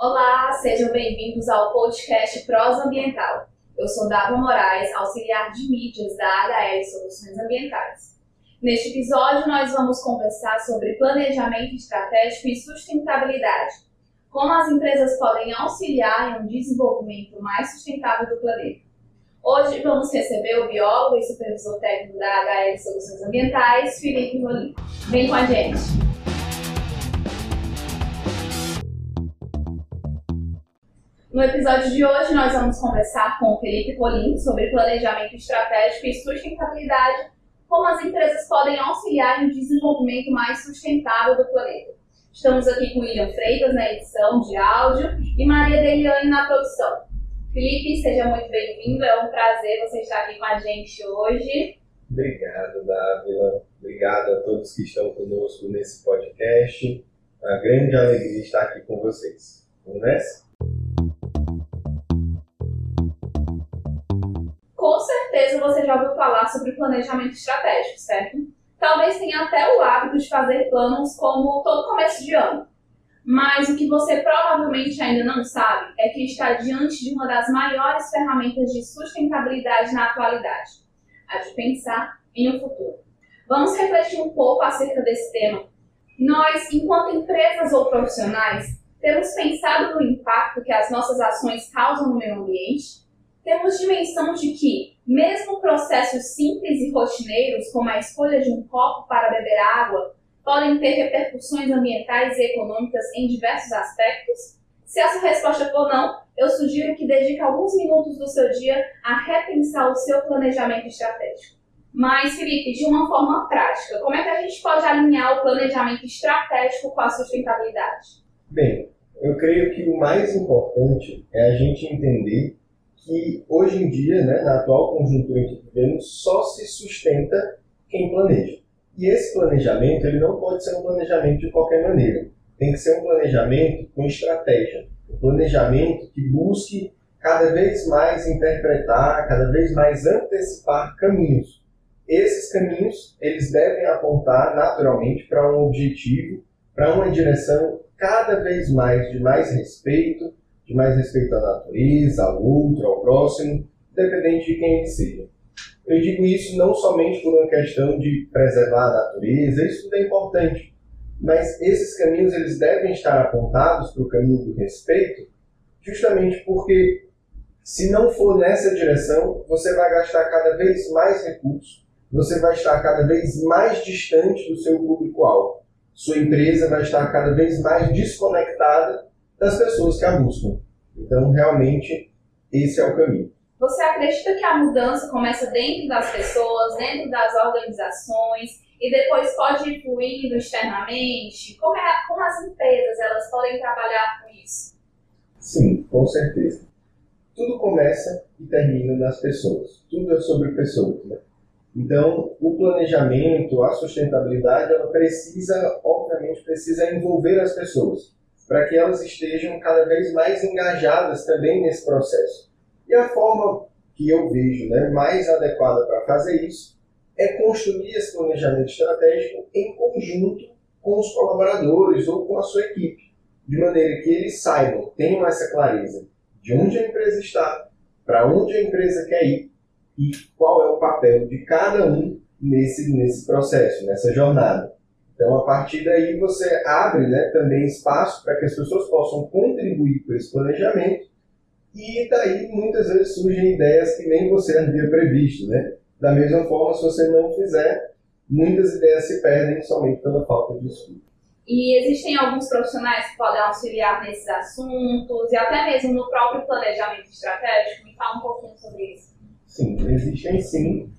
Olá, sejam bem-vindos ao podcast Prosa Ambiental. Eu sou Dava Moraes, auxiliar de mídias da HL Soluções Ambientais. Neste episódio, nós vamos conversar sobre planejamento estratégico e sustentabilidade. Como as empresas podem auxiliar em um desenvolvimento mais sustentável do planeta. Hoje vamos receber o biólogo e supervisor técnico da HL Soluções Ambientais, Felipe Rolim. Vem com a gente! No episódio de hoje, nós vamos conversar com o Felipe Polim sobre planejamento estratégico e sustentabilidade, como as empresas podem auxiliar um desenvolvimento mais sustentável do planeta. Estamos aqui com William Freitas na edição de áudio e Maria Deliane na produção. Felipe, seja muito bem-vindo, é um prazer você estar aqui com a gente hoje. Obrigado, Dávila. Obrigado a todos que estão conosco nesse podcast. Uma grande alegria estar aqui com vocês. Vamos nessa? Com certeza você já ouviu falar sobre planejamento estratégico, certo? Talvez tenha até o hábito de fazer planos como todo começo de ano. Mas o que você provavelmente ainda não sabe é que está diante de uma das maiores ferramentas de sustentabilidade na atualidade, a de pensar em um futuro. Vamos refletir um pouco acerca desse tema. Nós, enquanto empresas ou profissionais, temos pensado no impacto que as nossas ações causam no meio ambiente temos dimensão de que, mesmo processos simples e rotineiros, como a escolha de um copo para beber água, podem ter repercussões ambientais e econômicas em diversos aspectos? Se essa resposta for não, eu sugiro que dedique alguns minutos do seu dia a repensar o seu planejamento estratégico. Mas, Felipe, de uma forma prática, como é que a gente pode alinhar o planejamento estratégico com a sustentabilidade? Bem, eu creio que o mais importante é a gente entender que hoje em dia, né, na atual conjuntura que vivemos, só se sustenta quem planeja. E esse planejamento ele não pode ser um planejamento de qualquer maneira. Tem que ser um planejamento com estratégia. Um planejamento que busque cada vez mais interpretar, cada vez mais antecipar caminhos. Esses caminhos eles devem apontar naturalmente para um objetivo, para uma direção cada vez mais de mais respeito, de mais respeito à natureza, ao outro, ao próximo, independente de quem ele seja. Eu digo isso não somente por uma questão de preservar a natureza, isso tudo é importante, mas esses caminhos eles devem estar apontados para o caminho do respeito, justamente porque se não for nessa direção, você vai gastar cada vez mais recursos, você vai estar cada vez mais distante do seu público-alvo. Sua empresa vai estar cada vez mais desconectada das pessoas que a buscam. Então, realmente, esse é o caminho. Você acredita que a mudança começa dentro das pessoas, dentro das organizações e depois pode ir fluindo externamente? Como, é, como as empresas elas podem trabalhar com isso? Sim, com certeza. Tudo começa e termina nas pessoas. Tudo é sobre pessoas, né? Então, o planejamento, a sustentabilidade, ela precisa, obviamente, precisa envolver as pessoas para que elas estejam cada vez mais engajadas também nesse processo. E a forma que eu vejo né, mais adequada para fazer isso é construir esse planejamento estratégico em conjunto com os colaboradores ou com a sua equipe, de maneira que eles saibam, tenham essa clareza de onde a empresa está, para onde a empresa quer ir e qual é o papel de cada um nesse, nesse processo, nessa jornada. Então, a partir daí, você abre né, também espaço para que as pessoas possam contribuir com esse planejamento e daí muitas vezes surgem ideias que nem você havia previsto. Né? Da mesma forma, se você não fizer, muitas ideias se perdem somente pela falta de estudo. E existem alguns profissionais que podem auxiliar nesses assuntos e até mesmo no próprio planejamento estratégico? Me fala um pouquinho sobre isso. Sim, existem sim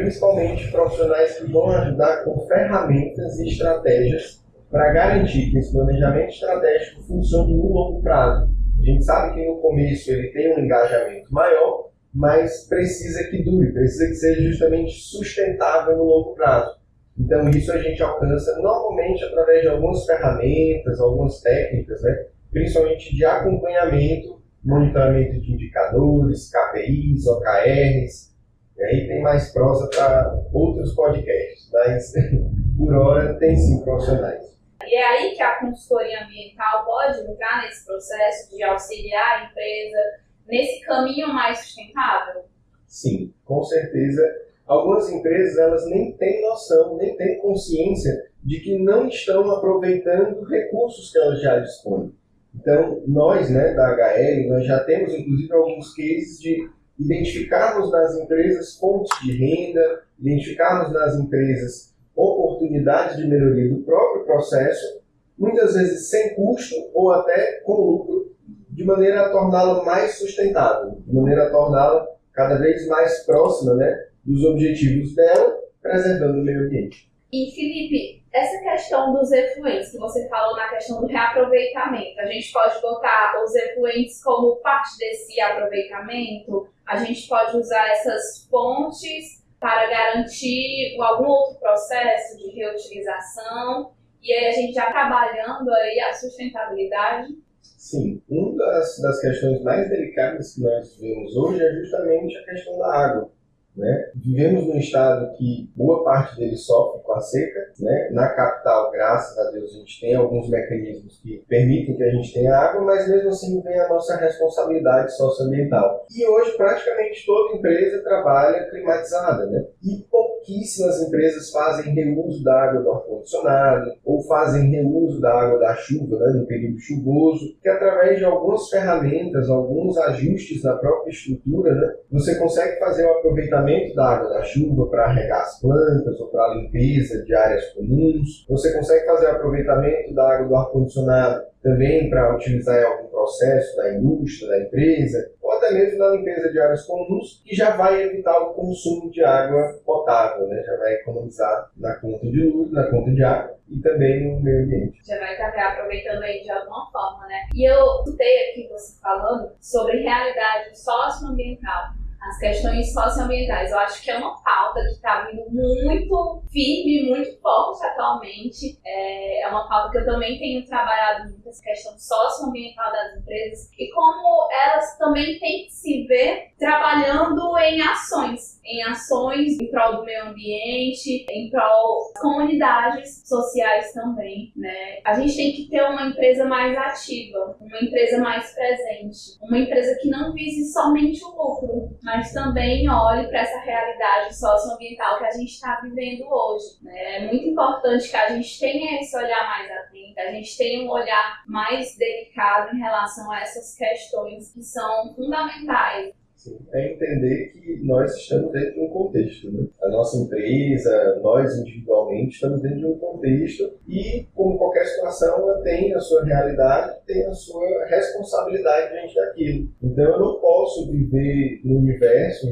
principalmente profissionais que vão ajudar com ferramentas e estratégias para garantir que esse planejamento estratégico funcione no longo prazo. A gente sabe que no começo ele tem um engajamento maior, mas precisa que dure, precisa que seja justamente sustentável no longo prazo. Então isso a gente alcança normalmente através de algumas ferramentas, algumas técnicas, né? principalmente de acompanhamento, monitoramento de indicadores, KPIs, OKRs, e aí tem mais prosa para outros podcasts, mas por hora tem sim profissionais. E é aí que a consultoria ambiental pode entrar nesse processo de auxiliar a empresa nesse caminho mais sustentável? Sim, com certeza. Algumas empresas elas nem têm noção, nem têm consciência de que não estão aproveitando recursos que elas já dispõem. Então, nós, né, da HL, nós já temos inclusive alguns cases de identificarmos nas empresas fontes de renda, identificarmos nas empresas oportunidades de melhoria do próprio processo, muitas vezes sem custo ou até com lucro, de maneira a torná-la mais sustentável, de maneira a torná-la cada vez mais próxima né, dos objetivos dela, preservando o meio ambiente. E Felipe, essa questão dos efluentes que você falou na questão do reaproveitamento, a gente pode botar os efluentes como parte desse aproveitamento? A gente pode usar essas fontes para garantir algum outro processo de reutilização e aí a gente já trabalhando aí a sustentabilidade? Sim, uma das, das questões mais delicadas que nós vemos hoje é justamente a questão da água. Né? Vivemos num estado que boa parte dele sofre com a seca. Né? Na capital, graças a Deus, a gente tem alguns mecanismos que permitem que a gente tenha água, mas mesmo assim vem a nossa responsabilidade socioambiental. E hoje praticamente toda empresa trabalha climatizada. Né? E pouquíssimas empresas fazem reuso da água do ar-condicionado ou fazem reuso da água da chuva né, no período chuvoso, que através de algumas ferramentas, alguns ajustes na própria estrutura, né, você consegue fazer o aproveitamento da água da chuva para regar as plantas ou para limpeza de áreas comuns. Você consegue fazer o aproveitamento da água do ar-condicionado também para utilizar em algum processo da indústria, da empresa, ou até mesmo na limpeza de áreas comuns, que já vai evitar o consumo de água potável, né? já vai economizar na conta de luz, na conta de água e também no meio ambiente. Já vai estar aproveitando aí de alguma forma, né? E eu escutei aqui você falando sobre realidade socioambiental as questões socioambientais. Eu acho que é uma pauta que está vindo muito firme, muito forte atualmente. É, é uma pauta que eu também tenho trabalhado muito, essa questão socioambiental das empresas e como elas também têm que se ver trabalhando em ações, em ações em prol do meio ambiente, em prol das comunidades sociais também, né? A gente tem que ter uma empresa mais ativa, uma empresa mais presente, uma empresa que não vise somente o lucro, mas mas também olhe para essa realidade socioambiental que a gente está vivendo hoje. Né? É muito importante que a gente tenha esse olhar mais atento, a gente tenha um olhar mais delicado em relação a essas questões que são fundamentais Sim, é entender que nós estamos dentro de um contexto. Né? A nossa empresa, nós individualmente, estamos dentro de um contexto e, como qualquer situação, ela tem a sua realidade, tem a sua responsabilidade diante daquilo. Então, eu não posso viver no universo,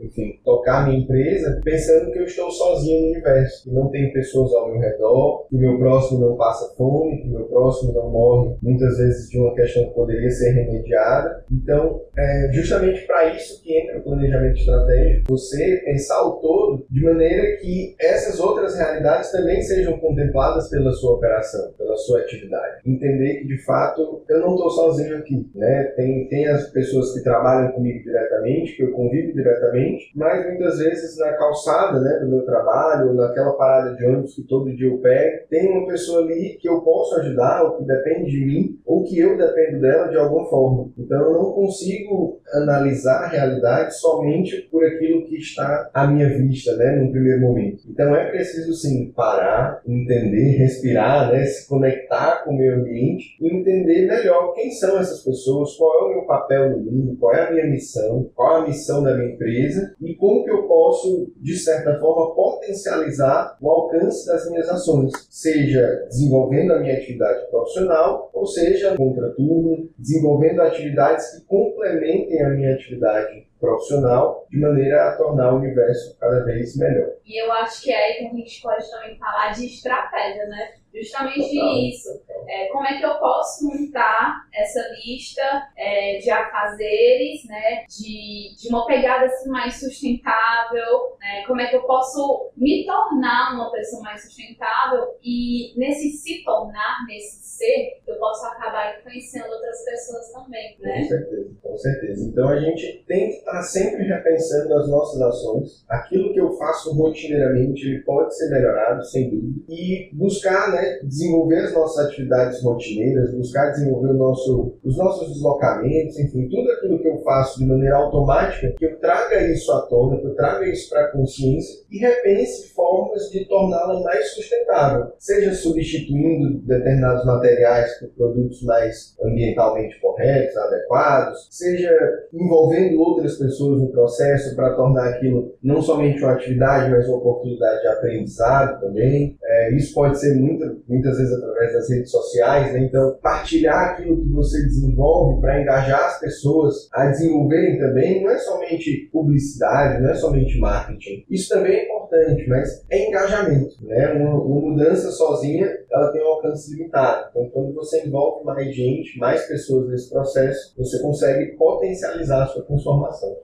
enfim, tocar minha empresa pensando que eu estou sozinho no universo, que não tem pessoas ao meu redor, que o meu próximo não passa fome, que o meu próximo não morre, muitas vezes de uma questão que poderia ser remediada. Então, é justamente para isso que entra o planejamento estratégico, você pensar o todo de maneira que essas outras realidades também sejam contempladas pela sua operação, pela sua atividade. Entender que, de fato, eu não estou sozinho aqui, né? Tem, tem as pessoas que trabalham comigo diretamente, que eu convivo diretamente, mas muitas vezes na calçada, né, do meu trabalho, ou naquela parada de ônibus que todo dia eu pego, tem uma pessoa ali que eu posso ajudar, ou que depende de mim, ou que eu dependo dela de alguma forma. Então eu não consigo analisar analisar a realidade somente por aquilo que está à minha vista, né, no primeiro momento. Então é preciso sim parar, entender, respirar, né, se conectar com o meio ambiente e entender melhor quem são essas pessoas, qual é o meu papel no mundo, qual é a minha missão, qual a missão da minha empresa e como que eu posso, de certa forma, potencializar o alcance das minhas ações, seja desenvolvendo a minha atividade profissional, ou seja, contraturno, desenvolvendo atividades que complementem a minha atividade atividade profissional de maneira a tornar o universo cada vez melhor. E eu acho que é aí que a gente pode também falar de estratégia, né? Justamente Total. isso. É, como é que eu posso montar essa lista é, de afazeres, né? De, de uma pegada assim, mais sustentável, né? Como é que eu posso me tornar uma pessoa mais sustentável e nesse se tornar, nesse ser, eu posso acabar influenciando outras pessoas também, né? Com certeza, com certeza. Então a gente tem que estar sempre repensando pensando nas nossas ações, aquilo que eu faço rotineiramente ele pode ser melhorado, sem dúvida, e buscar né, desenvolver as nossas atividades rotineiras, buscar desenvolver nosso, os nossos deslocamentos, enfim, tudo aquilo que eu faço de maneira automática, que eu traga isso à tona, que eu traga isso para a consciência e repense formas de torná-la mais sustentável, seja substituindo determinados materiais por produtos mais ambientalmente corretos, adequados, seja envolvendo outras pessoas no processo para tornar aquilo não somente uma atividade, mas uma oportunidade de aprendizado também. É, isso pode ser muita, muitas vezes através das redes sociais, né? então partilhar aquilo que você desenvolve para engajar as pessoas a desenvolverem também, não é somente publicidade, não é somente marketing. Isso também é importante, mas é engajamento. Né? Uma, uma mudança sozinha ela tem um alcance limitado. Então, quando você envolve mais gente, mais pessoas nesse processo, você consegue potencializar a sua transformação.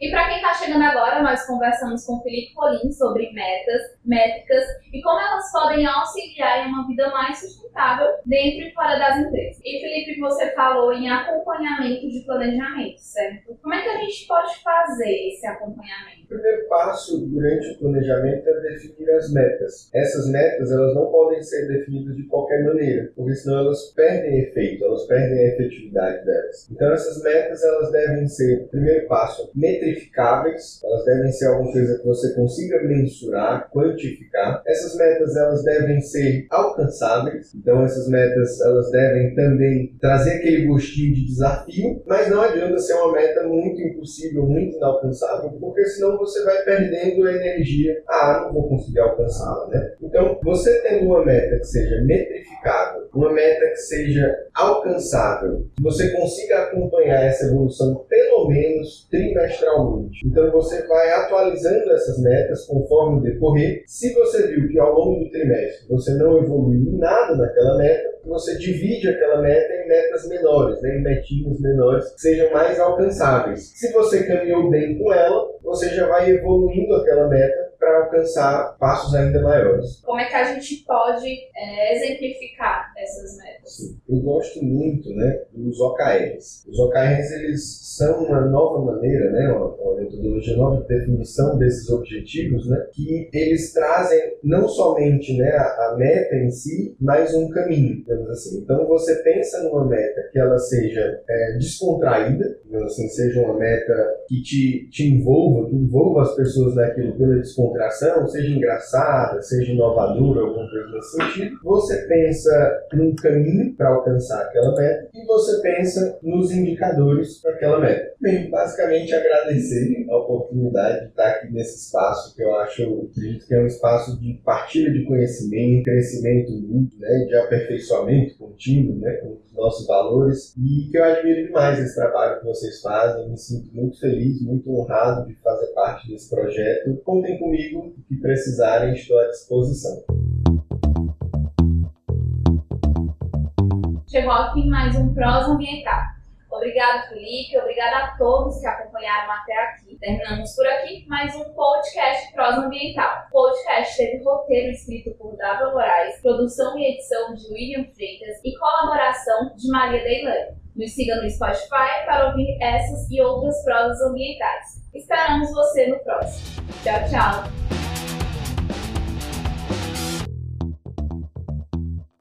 E para está chegando agora, nós conversamos com Felipe Rolim sobre metas, métricas e como elas podem auxiliar em uma vida mais sustentável dentro e fora das empresas. E Felipe, você falou em acompanhamento de planejamento, certo? Como é que a gente pode fazer esse acompanhamento? O primeiro passo durante o planejamento é definir as metas. Essas metas elas não podem ser definidas de qualquer maneira, porque senão elas perdem efeito, elas perdem a efetividade delas. Então essas metas elas devem ser, primeiro passo, elas devem ser alguma coisa que você consiga mensurar, quantificar. Essas metas elas devem ser alcançáveis, então essas metas elas devem também trazer aquele gostinho de desafio, mas não adianta ser uma meta muito impossível, muito inalcançável, porque senão você vai perdendo a energia. Ah, não vou conseguir alcançá-la, né? Então, você tendo uma meta que seja metrificável, uma meta que seja alcançável, que você consiga acompanhar essa evolução pelo menos trimestralmente. Então, você vai atualizando essas metas conforme o decorrer. Se você viu que ao longo do trimestre você não evoluiu em nada naquela meta, você divide aquela meta em metas menores, né, em metinhas menores, que sejam mais alcançáveis. Se você caminhou bem com ela, você já vai evoluindo aquela meta para alcançar passos ainda maiores. Como é que a gente pode é, exemplificar essas metas? Sim. Eu gosto muito né, dos OKRs. Os OKRs eles são uma nova maneira, né, uma, uma metodologia nova de definição desses objetivos, né, que eles trazem não somente né, a, a meta em si, mas um caminho, digamos assim. Então você pensa numa meta que ela seja é, descontraída, digamos assim, seja uma meta que te, te envolva, que envolva as pessoas naquilo pela descontração descontração, seja engraçada, seja inovadora, alguma coisa nesse sentido, você pensa num caminho para alcançar aquela meta e você pensa nos indicadores para aquela meta. Bem, basicamente agradecer a oportunidade de estar aqui nesse espaço que eu acho que é um espaço de partilha de conhecimento, crescimento mútuo, né, de aperfeiçoamento contínuo, né, nossos valores e que eu admiro demais esse trabalho que vocês fazem, me sinto muito feliz, muito honrado de fazer parte desse projeto. Contem comigo que precisarem, estou à disposição. Chegou ao fim mais um Prosa Ambiental. Obrigado, Felipe. Obrigado a todos que acompanharam até aqui. Terminamos por aqui mais um podcast Prosa Ambiental. O podcast teve roteiro escrito por Dava Moraes, produção e edição de William Freitas e colaboração de Maria Deilane. Nos siga no Spotify para ouvir essas e outras prosas ambientais. Esperamos você no próximo. Tchau, tchau!